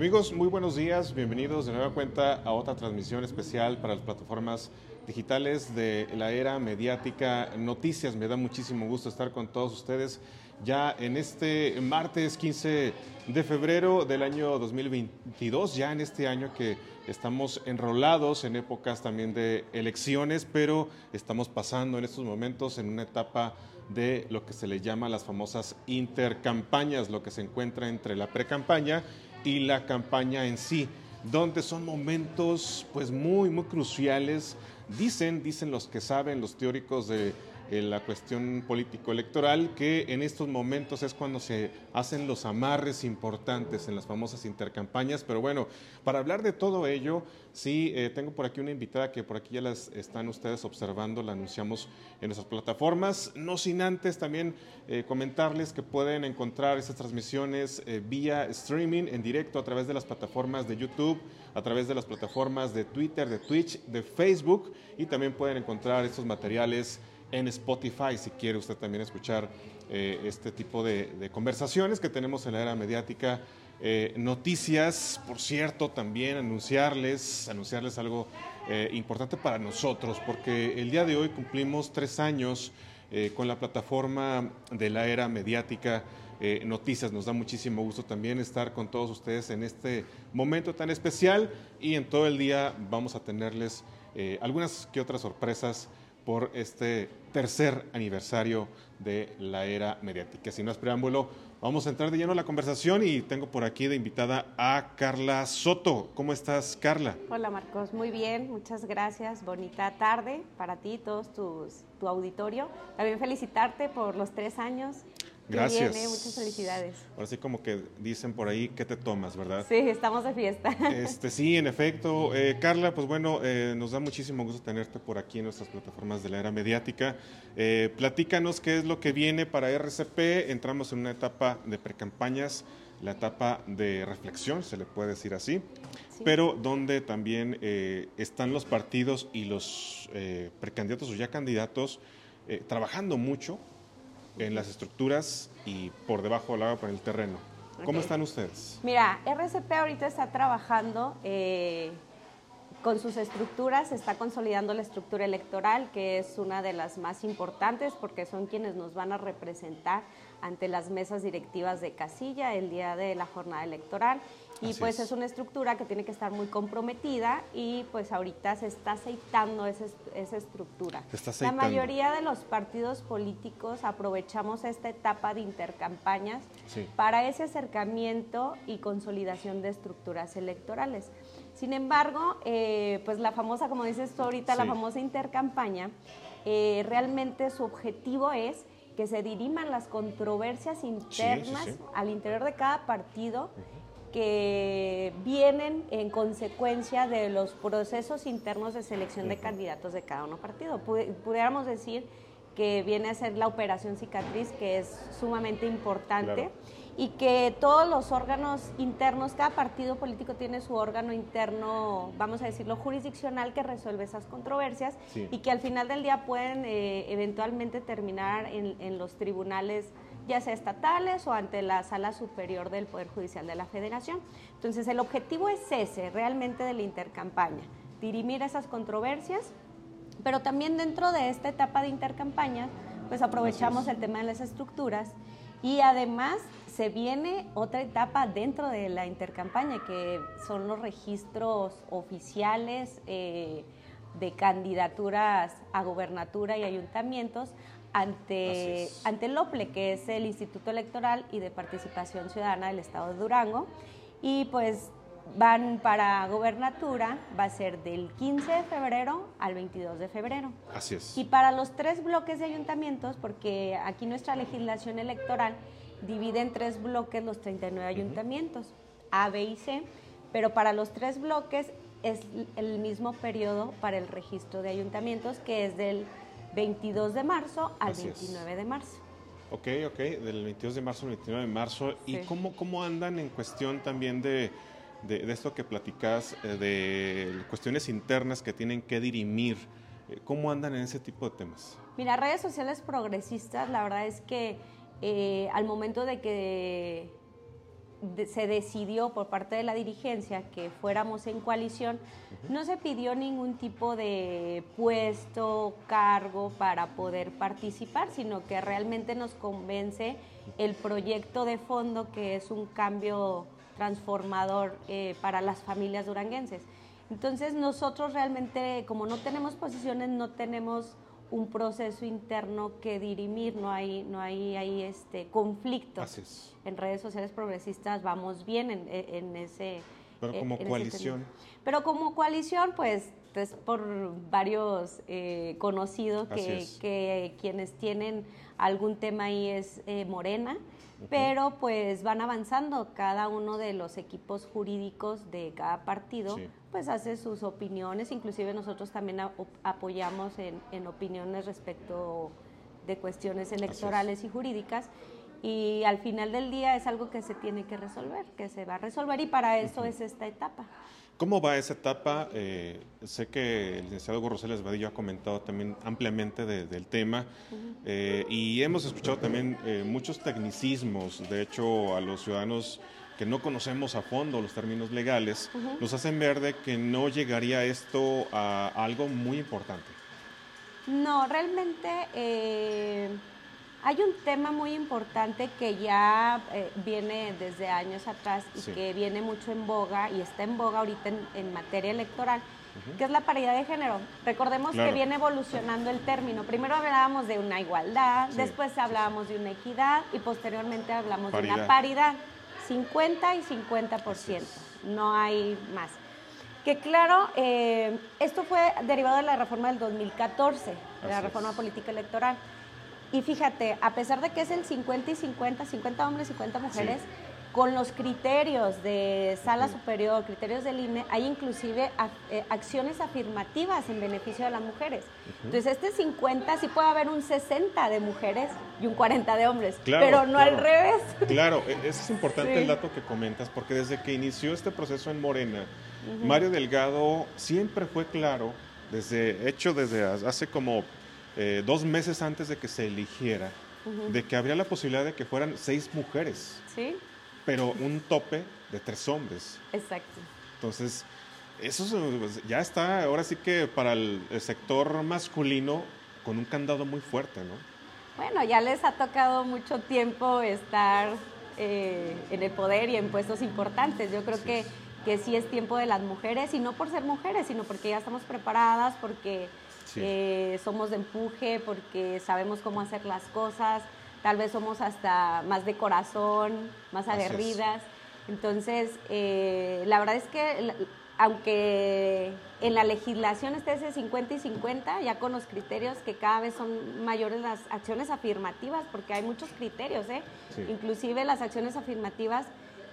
Amigos, muy buenos días, bienvenidos de nueva cuenta a otra transmisión especial para las plataformas digitales de la era mediática Noticias. Me da muchísimo gusto estar con todos ustedes ya en este martes 15 de febrero del año 2022, ya en este año que estamos enrolados en épocas también de elecciones, pero estamos pasando en estos momentos en una etapa de lo que se le llama las famosas intercampañas, lo que se encuentra entre la precampaña y la campaña en sí, donde son momentos pues muy, muy cruciales. Dicen, dicen los que saben, los teóricos de la cuestión político-electoral, que en estos momentos es cuando se hacen los amarres importantes en las famosas intercampañas. Pero bueno, para hablar de todo ello, sí, eh, tengo por aquí una invitada que por aquí ya las están ustedes observando, la anunciamos en nuestras plataformas. No sin antes también eh, comentarles que pueden encontrar estas transmisiones eh, vía streaming en directo a través de las plataformas de YouTube, a través de las plataformas de Twitter, de Twitch, de Facebook y también pueden encontrar estos materiales en Spotify si quiere usted también escuchar eh, este tipo de, conversaciones que tenemos en la era mediática. Eh, noticias, por cierto, también anunciarles, anunciarles algo eh, importante para nosotros, porque el día de hoy cumplimos tres años con la plataforma de la era mediática. noticias. Nos da muchísimo gusto también estar con todos ustedes en este momento tan especial y en todo el día vamos a tenerles algunas que otras sorpresas por este tercer aniversario de la era mediática. Sin más preámbulo, vamos a entrar de lleno a la conversación y tengo por aquí de invitada a Carla Soto. ¿Cómo estás, Carla? Hola, Marcos. Muy bien, muchas gracias. Bonita tarde para ti y todos tus, tu auditorio. También felicitarte por los tres años Gracias. muchas felicidades. Ahora sí como que dicen por ahí, ¿qué te tomas, verdad? Sí, estamos de fiesta. Este, sí, en efecto. Eh, Carla, pues bueno, eh, nos da muchísimo gusto tenerte por aquí en nuestras plataformas de la era mediática. Eh, platícanos qué es lo que viene para RCP. Entramos en una etapa de precampañas, la etapa de reflexión, se le puede decir así, pero donde también están los partidos y los precandidatos o ya candidatos trabajando mucho en las estructuras y por debajo del agua, por el terreno. ¿Cómo están ustedes? Mira, RCP ahorita está trabajando eh, con sus estructuras, está consolidando la estructura electoral, que es una de las más importantes porque son quienes nos van a representar ante las mesas directivas de casilla el día de la jornada electoral y pues es. una estructura que tiene que estar muy comprometida y pues ahorita se está aceitando esa, esa estructura. La mayoría de los partidos políticos aprovechamos esta etapa de intercampañas para ese acercamiento y consolidación de estructuras electorales. Sin embargo, eh, pues la famosa, como dices tú ahorita, la famosa intercampaña, eh, realmente su objetivo es que se diriman las controversias internas al interior de cada partido que vienen en consecuencia de los procesos internos de selección de candidatos de cada uno partido. Pudiéramos decir que viene a ser la operación cicatriz, que es sumamente importante, y que todos los órganos internos, cada partido político tiene su órgano interno, vamos a decirlo, jurisdiccional que resuelve esas controversias y que al final del día pueden eh, eventualmente terminar en, en los tribunales ya sea estatales o ante la sala superior del Poder Judicial de la Federación. Entonces, el objetivo es ese, realmente de la intercampaña, dirimir esas controversias, pero también dentro de esta etapa de intercampaña, pues aprovechamos el tema de las estructuras y además se viene otra etapa dentro de la intercampaña, que son los registros oficiales eh, de candidaturas a gobernatura y ayuntamientos, ante, ante el OPLE, que es el Instituto Electoral y de Participación Ciudadana del Estado de Durango. Y pues van para gobernatura, va a ser del 15 de febrero al 22 de febrero. Así es. Y para los tres bloques de ayuntamientos, porque aquí nuestra legislación electoral divide en tres bloques los 39 ayuntamientos, A, B y C, pero para los tres bloques es el mismo periodo para el registro de ayuntamientos, que es del 22 de marzo al 29 de marzo. Ok, ok, del 22 de marzo al 29 de marzo. ¿Y cómo, cómo andan en cuestión también de, de, esto que platicas, eh, de cuestiones internas que tienen que dirimir? Eh, ¿Cómo andan en ese tipo de temas? Mira, redes sociales progresistas, la verdad es que eh, al momento de que se decidió por parte de la dirigencia que fuéramos en coalición, no se pidió ningún tipo de puesto, cargo para poder participar, sino que realmente nos convence el proyecto de fondo que es un cambio transformador eh, para las familias duranguenses. Entonces nosotros realmente, como no tenemos posiciones, no tenemos un proceso interno que dirimir, no hay, no hay, hay este, conflictos. En redes sociales progresistas vamos bien en, en ese... Pero como coalición. Pero como coalición, pues es por varios eh, conocidos que, que, quienes tienen algún tema ahí es eh, Morena pero pues van avanzando. Cada uno de los equipos jurídicos de cada partido pues hace sus opiniones, inclusive nosotros también apoyamos en, opiniones respecto de cuestiones electorales y jurídicas. Y al final del día es algo que se tiene que resolver, que se va a resolver. Y para eso es esta etapa. ¿Cómo va esa etapa? Eh, sé que el licenciado Gorroseles Vadillo ha comentado también ampliamente del tema eh, y hemos escuchado también eh, muchos tecnicismos. De hecho, a los ciudadanos que no conocemos a fondo los términos legales, nos hacen ver de que no llegaría esto a, a algo muy importante. No, realmente hay un tema muy importante que ya eh, viene desde años atrás y que viene mucho en boga y está en boga ahorita en, materia electoral, que es la paridad de género. Recordemos que viene evolucionando el término. Primero hablábamos de una igualdad, después hablábamos de una equidad y posteriormente hablamos de una paridad. 50 y 50%, no hay más. Que claro, eh, esto fue derivado de la reforma del 2014, de la reforma política electoral. Y fíjate, a pesar de que es el 50 y 50, 50 hombres, y 50 mujeres, con los criterios de sala superior, criterios del INE, hay inclusive eh, acciones afirmativas en beneficio de las mujeres. Entonces, este 50 sí puede haber un 60 de mujeres y un 40 de hombres, pero no al revés. Claro, e, es importante el dato que comentas, porque desde que inició este proceso en Morena, Mario Delgado siempre fue claro, desde hecho desde hace como eh, dos meses antes de que se eligiera, de que habría la posibilidad de que fueran seis mujeres. Sí. Pero un tope de tres hombres. Exacto. Entonces, eso pues, ya está, ahora sí que para el, sector masculino, con un candado muy fuerte, ¿no? Bueno, ya les ha tocado mucho tiempo estar eh, en el poder y en puestos importantes. Yo creo que, que sí es tiempo de las mujeres, y no por ser mujeres, sino porque ya estamos preparadas, porque eh, somos de empuje porque sabemos cómo hacer las cosas, tal vez somos hasta más de corazón, más aguerridas. Entonces, eh, la verdad es que aunque en la legislación esté ese 50 y 50, ya con los criterios que cada vez son mayores las acciones afirmativas, porque hay muchos criterios, ¿eh? inclusive las acciones afirmativas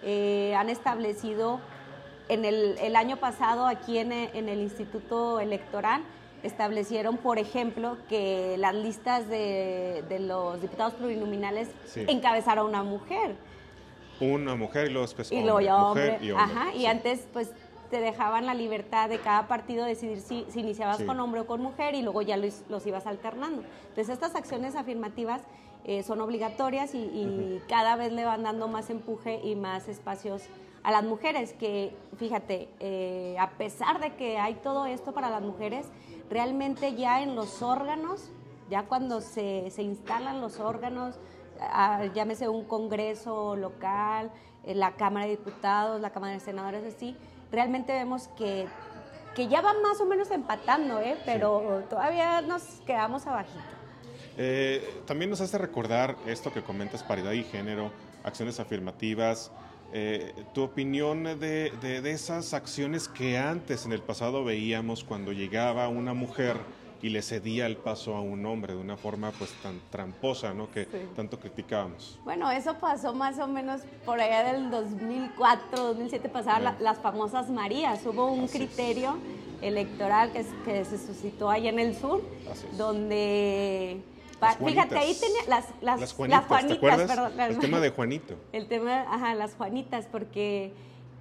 han establecido en el, el, año pasado aquí en, en el Instituto Electoral, establecieron, por ejemplo, que las listas de, los diputados plurinominales encabezaran a una mujer. Una mujer y luego después y luego ya hombre. Ajá, y antes pues te dejaban la libertad de cada partido decidir si, iniciabas con hombre o con mujer y luego ya los, ibas alternando. Entonces estas acciones afirmativas eh, son obligatorias y, cada vez le van dando más empuje y más espacios a las mujeres, que fíjate, eh, a pesar de que hay todo esto para las mujeres, realmente ya en los órganos, ya cuando se, se instalan los órganos, ah, llámese un congreso local, eh, la Cámara de Diputados, la Cámara de Senadores, así, realmente vemos que, que ya van más o menos empatando, ¿eh? pero todavía nos quedamos abajito. Eh, también nos hace recordar esto que comentas, paridad y género, acciones afirmativas, eh, tu opinión de, de, esas acciones que antes en el pasado veíamos cuando llegaba una mujer y le cedía el paso a un hombre de una forma pues tan tramposa, ¿no? Que tanto criticábamos. Bueno, eso pasó más o menos por allá del 2004, 2007 pasaban las famosas Marías. Hubo un criterio electoral que, que, se suscitó allá en el sur, donde Fíjate, ahí tenía las, las, las Juanitas, perdón. el tema de Juanito. El tema, ajá, las Juanitas, porque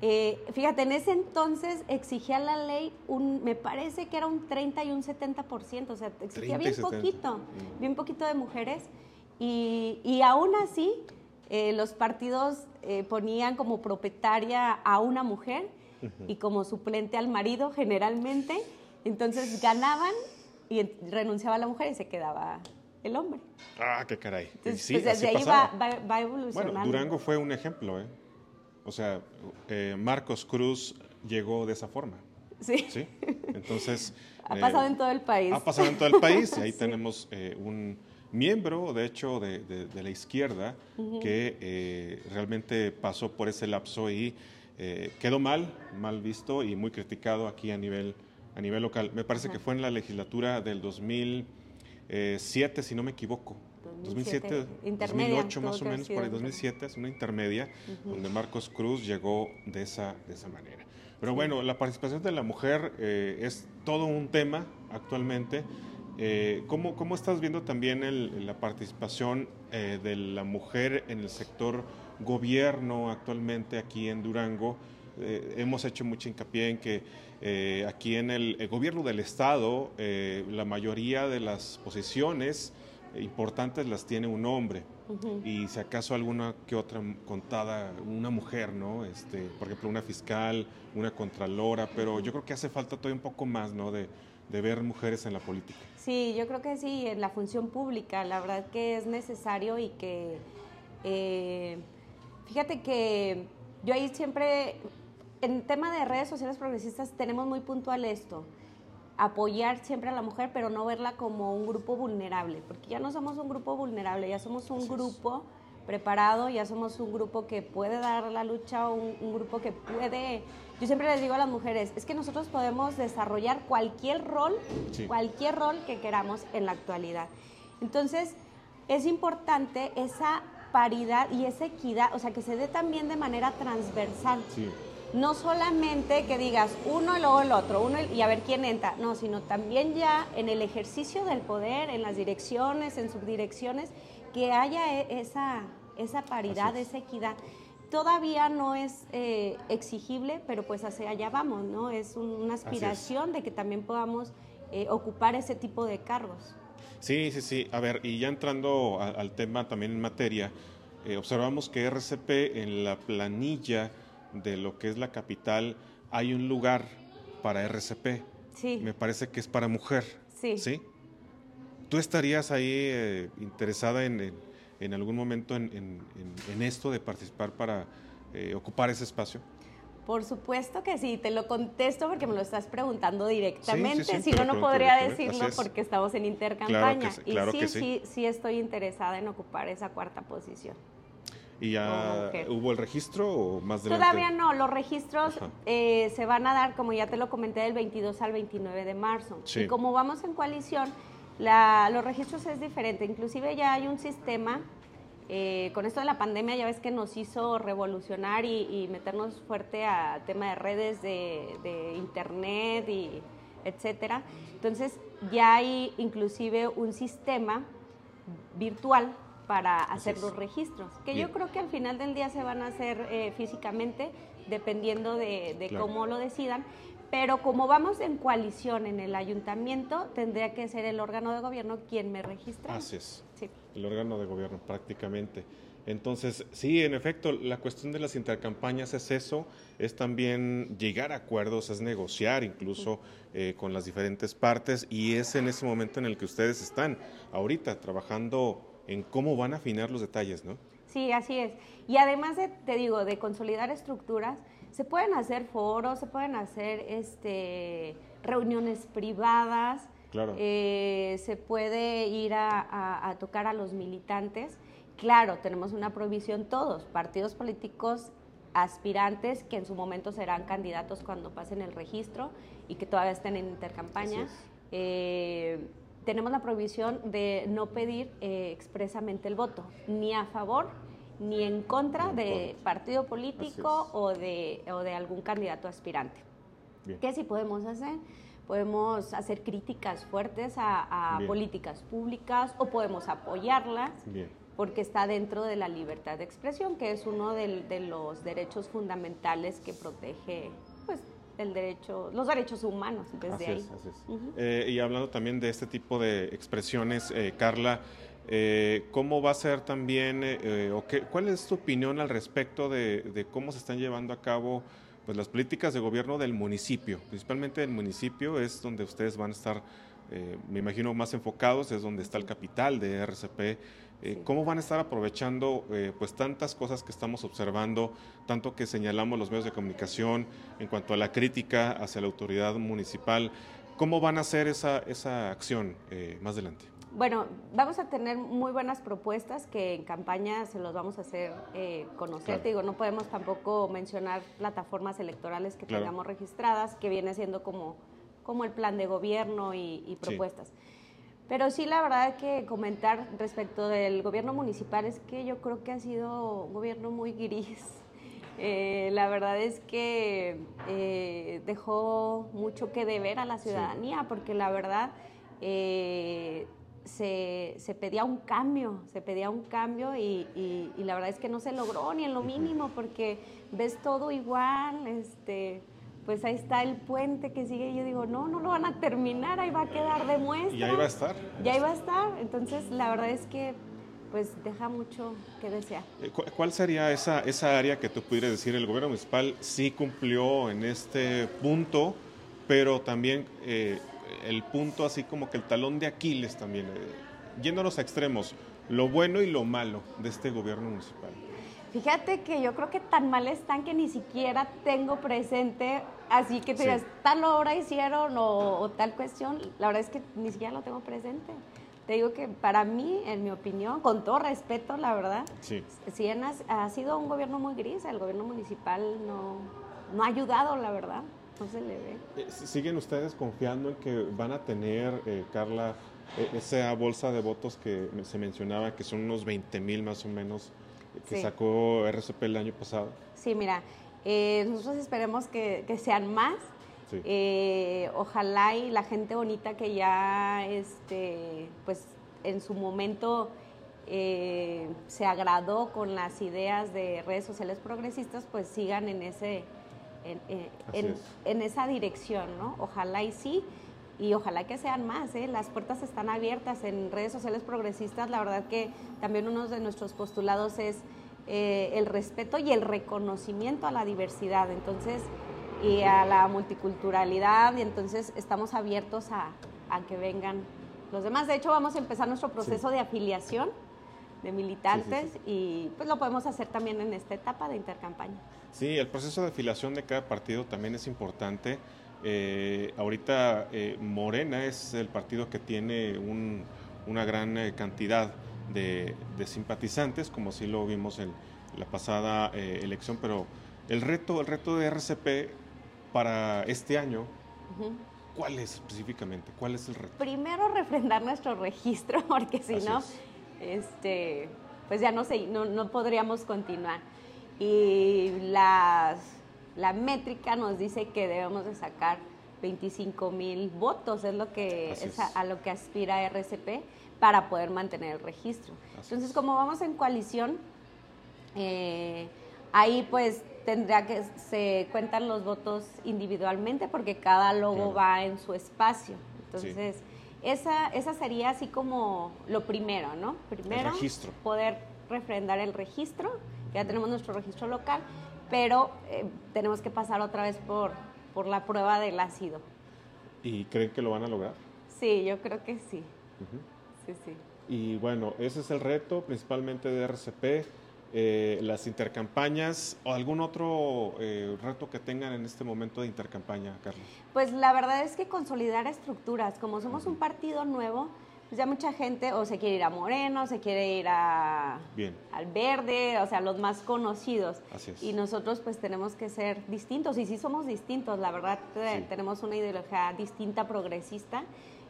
eh, fíjate, en ese entonces exigía la ley un, me parece que era un 30 y un 70%, o sea, exigía bien poquito, mm. bien poquito de mujeres, y, y aún así eh, los partidos eh, ponían como propietaria a una mujer y como suplente al marido generalmente. Entonces ganaban y renunciaba la mujer y se quedaba el hombre. Ah, qué caray. Entonces, sí, pues desde ahí va, va, evolucionando. Bueno, Durango fue un ejemplo, ¿eh? O sea, eh, Marcos Cruz llegó de esa forma. Sí. ¿Sí? Entonces... ha pasado en todo el país. Ha pasado en todo el país y ahí tenemos un miembro, de hecho, de, la izquierda que realmente pasó por ese lapso y quedó mal, mal visto y muy criticado aquí a nivel a nivel local. Me parece que fue en la legislatura del 2007, si no me equivoco. 2007, 2008 más o menos, por el 2007, es una intermedia, donde Marcos Cruz llegó de esa, de esa manera. Pero bueno, la participación de la mujer eh, es todo un tema actualmente. Eh, ¿cómo, ¿cómo, estás viendo también la participación eh, de la mujer en el sector gobierno actualmente aquí en Durango? Hemos hecho mucho hincapié en que eh, aquí en el, gobierno del Estado, eh, la mayoría de las posiciones importantes las tiene un hombre. Y si acaso alguna que otra contada, una mujer, ¿no? Este, por ejemplo, una fiscal, una contralora, pero yo creo que hace falta todavía un poco más, ¿no? De, ver mujeres en la política. Sí, yo creo que sí, en la función pública, la verdad que es necesario y que, eh, fíjate que yo ahí siempre en tema de redes sociales progresistas tenemos muy puntual esto, apoyar siempre a la mujer, pero no verla como un grupo vulnerable, porque ya no somos un grupo vulnerable, ya somos un grupo preparado, ya somos un grupo que puede dar la lucha, un, un, grupo que puede... Yo siempre les digo a las mujeres, es que nosotros podemos desarrollar cualquier rol, cualquier rol que queramos en la actualidad. Entonces, es importante esa paridad y esa equidad, o sea, que se dé también de manera transversal. Sí no solamente que digas uno y luego el otro, uno y a ver quién entra, no, sino también ya en el ejercicio del poder, en las direcciones, en subdirecciones, que haya e, esa, esa paridad, esa equidad. Todavía no es eh, exigible, pero pues hacia allá vamos, ¿no? Es una aspiración de que también podamos eh, ocupar ese tipo de cargos. Sí, sí, sí. A ver, y ya entrando al tema también en materia, eh, observamos que RCP en la planilla de lo que es la capital hay un lugar para RCP. Sí. Me parece que es para mujer. Sí. ¿Sí? ¿Tú estarías ahí eh, interesada en, en, algún momento en, en, esto de participar para eh, ocupar ese espacio? Por supuesto que sí, te lo contesto porque me lo estás preguntando directamente, si no, no podría decirlo porque estamos en intercampaña. Claro y sí, sí, sí estoy interesada en ocupar esa cuarta posición. ¿Y ya hubo el registro o más de Todavía no, los registros eh, se van a dar, como ya te lo comenté, del 22 al 29 de marzo. Y como vamos en coalición, la, los registros es diferente. Inclusive ya hay un sistema, eh, con esto de la pandemia ya ves que nos hizo revolucionar y, meternos fuerte a tema de redes, de, de internet y etcétera. Entonces ya hay inclusive un sistema virtual para hacer los registros, que yo creo que al final del día se van a hacer eh, físicamente, dependiendo de, cómo lo decidan, pero como vamos en coalición en el ayuntamiento, tendría que ser el órgano de gobierno quien me registre. Así es, sí. el órgano de gobierno prácticamente. Entonces, sí, en efecto, la cuestión de las intercampañas es eso, es también llegar a acuerdos, es negociar incluso eh, con las diferentes partes y es en ese momento en el que ustedes están ahorita trabajando en cómo van a afinar los detalles, ¿no? Sí, así es. Y además de, te digo, de consolidar estructuras, se pueden hacer foros, se pueden hacer este, reuniones privadas, claro. Eh, se puede ir a, tocar a los militantes. Claro, tenemos una provisión todos, partidos políticos aspirantes que en su momento serán candidatos cuando pasen el registro y que todavía estén en intercampaña tenemos la prohibición de no pedir eh, expresamente el voto, ni a favor ni en contra de partido político o de, o de algún candidato aspirante. ¿Qué sí podemos hacer? Podemos hacer críticas fuertes a, políticas públicas o podemos apoyarlas. porque está dentro de la libertad de expresión, que es uno de los derechos fundamentales que protege el derecho, los derechos humanos desde ahí. Eh, y hablando también de este tipo de expresiones, eh, Carla, Eh, ¿Cómo va a ser también, eh, o qué, cuál es tu opinión al respecto de, cómo se están llevando a cabo pues, las políticas de gobierno del municipio? Principalmente el municipio es donde ustedes van a estar, me imagino, más enfocados, es donde está el capital de RCP. ¿Cómo van a estar aprovechando pues tantas cosas que estamos observando, tanto que señalamos los medios de comunicación en cuanto a la crítica hacia la autoridad municipal? ¿Cómo van a hacer esa, esa acción más adelante? Bueno, vamos a tener muy buenas propuestas que en campaña se los vamos a hacer eh, conocer. Te digo, no podemos tampoco mencionar plataformas electorales que tengamos registradas, que viene siendo como, como el plan de gobierno y, propuestas. Pero sí, la verdad que comentar respecto del gobierno municipal es que yo creo que ha sido un gobierno muy gris. Eh, la verdad es que eh, dejó mucho que deber a la ciudadanía, porque la verdad eh, se, pedía un cambio, se pedía un cambio y, la verdad es que no se logró ni en lo mínimo porque ves todo igual, este, pues ahí está el puente que sigue y yo digo, no, no lo van a terminar, ahí va a quedar de muestra. Y ahí va a estar. Ya iba a estar, entonces la verdad es que pues deja mucho que desear. Eh, ¿Cuál sería esa, esa área que tú pudieras decir el gobierno municipal sí cumplió en este punto, pero también... Eh, el punto así como que el talón de Aquiles también, eh, yéndonos a extremos, lo bueno y lo malo de este gobierno municipal. Fíjate que yo creo que tan mal están que ni siquiera tengo presente, así que te digas, tal obra hicieron o, tal cuestión, la verdad es que ni siquiera lo tengo presente. Te digo que para mí, en mi opinión, con todo respeto, la verdad, sí, sí ha, sido un gobierno muy gris, el gobierno municipal no, no ha ayudado, la verdad. No se le ve. Eh, ¿Siguen ustedes confiando en que van a tener, eh, Carla, e, esa bolsa de votos que se mencionaba, que son unos 20 mil más o menos, que sacó RCP el año pasado? Sí, mira, eh, nosotros esperemos que, sean más. ojalá y la gente bonita que ya, este, pues, en su momento se agradó con las ideas de redes sociales progresistas, pues sigan en ese en, esa dirección, ¿no? Ojalá y sí, y ojalá que sean más, ¿eh? Las puertas están abiertas en redes sociales progresistas, la verdad que también uno de nuestros postulados es eh, el respeto y el reconocimiento a la diversidad, entonces, y a la multiculturalidad, y entonces estamos abiertos a, que vengan los demás. De hecho, vamos a empezar nuestro proceso de afiliación de militantes y pues lo podemos hacer también en esta etapa de intercampaña. Sí, el proceso de afiliación de cada partido también es importante. Eh, ahorita eh, Morena es el partido que tiene una gran eh, cantidad de, simpatizantes, como sí lo vimos en la pasada elección, pero el reto, el reto de RCP para este año, ¿cuál es específicamente? ¿Cuál es el reto? Primero refrendar nuestro registro, porque si no, este, pues ya no, sé, no, no podríamos continuar y las, la métrica nos dice que debemos de sacar 25 mil votos, es lo que es a, lo que aspira RCP para poder mantener el registro. Entonces, como vamos en coalición, eh, ahí pues tendría que se cuentan los votos individualmente porque cada logo va en su espacio. Entonces, esa, esa sería así como lo primero, ¿no? Primero, poder refrendar el registro. Ya tenemos nuestro registro local, pero eh, tenemos que pasar otra vez por, por la prueba del ácido. ¿Y creen que lo van a lograr? Sí, yo creo que sí. Sí, sí. Y bueno, ese es el reto principalmente de RCP. Eh, las intercampañas o algún otro eh, reto que tengan en este momento de intercampaña, Carlos? Pues la verdad es que consolidar estructuras. Como somos un partido nuevo, pues ya mucha gente o se quiere ir a Moreno, se quiere ir a, al Verde, o sea, los más conocidos. Y nosotros pues tenemos que ser distintos, y sí somos distintos, la verdad tenemos una ideología distinta, progresista,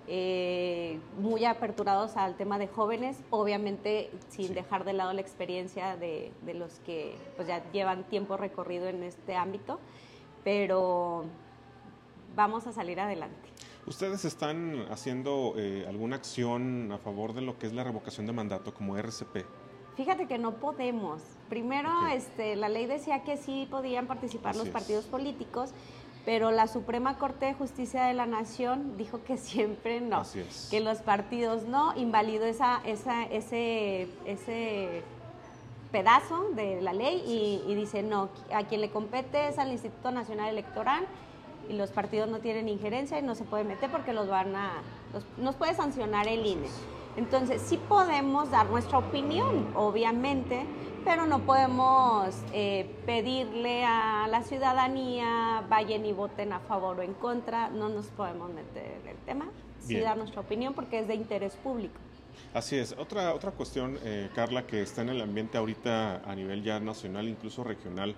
eh, muy aperturados al tema de jóvenes, obviamente sin dejar de lado la experiencia de, de los que pues ya llevan tiempo recorrido en este ámbito, pero vamos a salir adelante. ¿Ustedes están haciendo eh, alguna acción a favor de lo que es la revocación de mandato como RCP? Fíjate que no podemos. Primero, este, la ley decía que sí podían participar los partidos políticos, pero la Suprema Corte de Justicia de la Nación dijo que siempre no, que los partidos no, invalidó esa, esa, ese, ese pedazo de la ley y, dice no, a quien le compete es al Instituto Nacional Electoral y los partidos no tienen injerencia y no se puede meter porque los van a, nos puede sancionar el INE. Entonces sí podemos dar nuestra opinión, obviamente, pero no podemos eh, pedirle a la ciudadanía vayan y voten a favor o en contra, no nos podemos meter el tema, sí dar nuestra opinión porque es de interés público. Así es. Otra, otra cuestión, eh, Carla, que está en el ambiente ahorita a nivel ya nacional, incluso regional,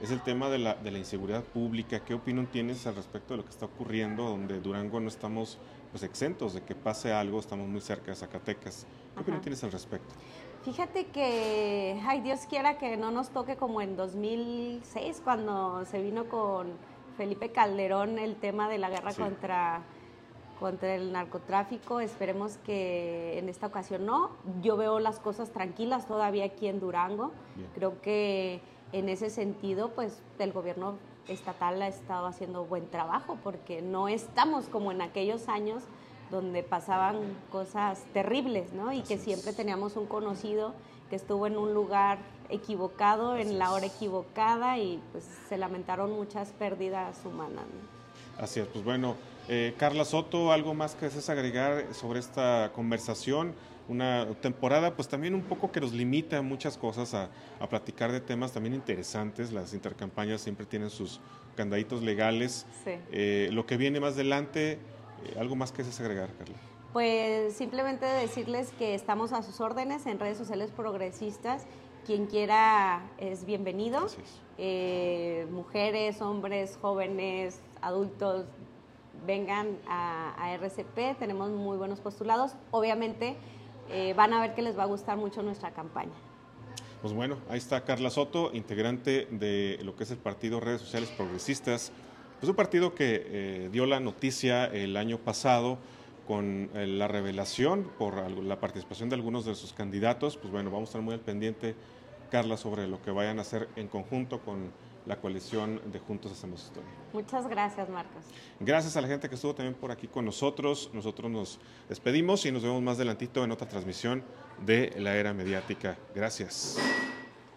es el tema de la, de la inseguridad pública. ¿Qué opinión tienes al respecto de lo que está ocurriendo, donde Durango no estamos pues, exentos de que pase algo, estamos muy cerca de Zacatecas? ¿Qué opinión tienes al respecto? Fíjate que, ay, Dios quiera que no nos toque como en 2006, cuando se vino con Felipe Calderón el tema de la guerra contra, contra el narcotráfico. Esperemos que en esta ocasión no. Yo veo las cosas tranquilas todavía aquí en Durango. Creo que en ese sentido, pues el gobierno estatal ha estado haciendo buen trabajo porque no estamos como en aquellos años donde pasaban cosas terribles, ¿no? Y que siempre teníamos un conocido que estuvo en un lugar equivocado, en la hora equivocada y pues se lamentaron muchas pérdidas humanas. Así es, pues bueno, eh, Carla Soto, ¿algo más que desees agregar sobre esta conversación? Una temporada pues también un poco que nos limita muchas cosas a, platicar de temas también interesantes, las intercampañas siempre tienen sus candaditos legales. Sí. Eh, lo que viene más adelante eh, ¿Algo más que desagregar, Carla? Pues simplemente decirles que estamos a sus órdenes en redes sociales progresistas. Quien quiera es bienvenido. Eh, mujeres, hombres, jóvenes, adultos, vengan a, RCP. Tenemos muy buenos postulados. Obviamente eh, van a ver que les va a gustar mucho nuestra campaña. Pues bueno, ahí está Carla Soto, integrante de lo que es el partido Redes Sociales Progresistas. Es un partido que eh, dio la noticia el año pasado con eh, la revelación por la participación de algunos de sus candidatos. Pues bueno, vamos a estar muy al pendiente, Carla, sobre lo que vayan a hacer en conjunto con la coalición de Juntos Hacemos Historia. Muchas gracias, Marcos. Gracias a la gente que estuvo también por aquí con nosotros. Nosotros nos despedimos y nos vemos más adelantito en otra transmisión de la era mediática. Gracias.